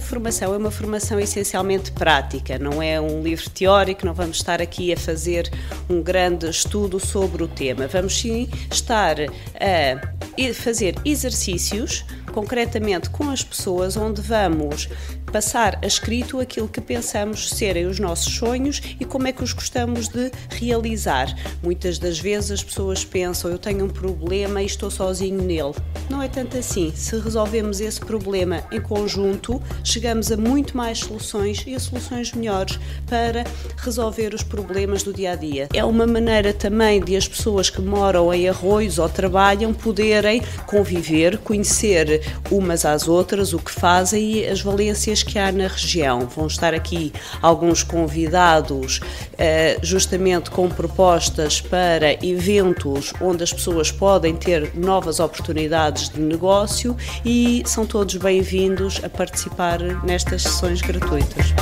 formação é uma formação essencialmente prática, não é um livro teórico, não vamos estar aqui a fazer um grande estudo sobre o tema. Vamos sim estar a fazer exercícios concretamente com as pessoas, onde vamos passar a escrito aquilo que pensamos serem os nossos sonhos e como é que os gostamos de realizar. Muitas das vezes as pessoas pensam: eu tenho um problema e estou sozinho nele. Não é tanto assim. Se resolvemos esse problema em conjunto, chegamos a muito mais soluções e a soluções melhores para resolver os problemas do dia a dia. É uma maneira também de as pessoas que moram em arroios ou trabalham poderem conviver, conhecer umas às outras o que fazem e as valências que há na região. Vão estar aqui alguns convidados, eh, justamente com propostas para eventos onde as pessoas podem ter novas oportunidades de negócio e são todos bem-vindos a participar nestas sessões gratuitas.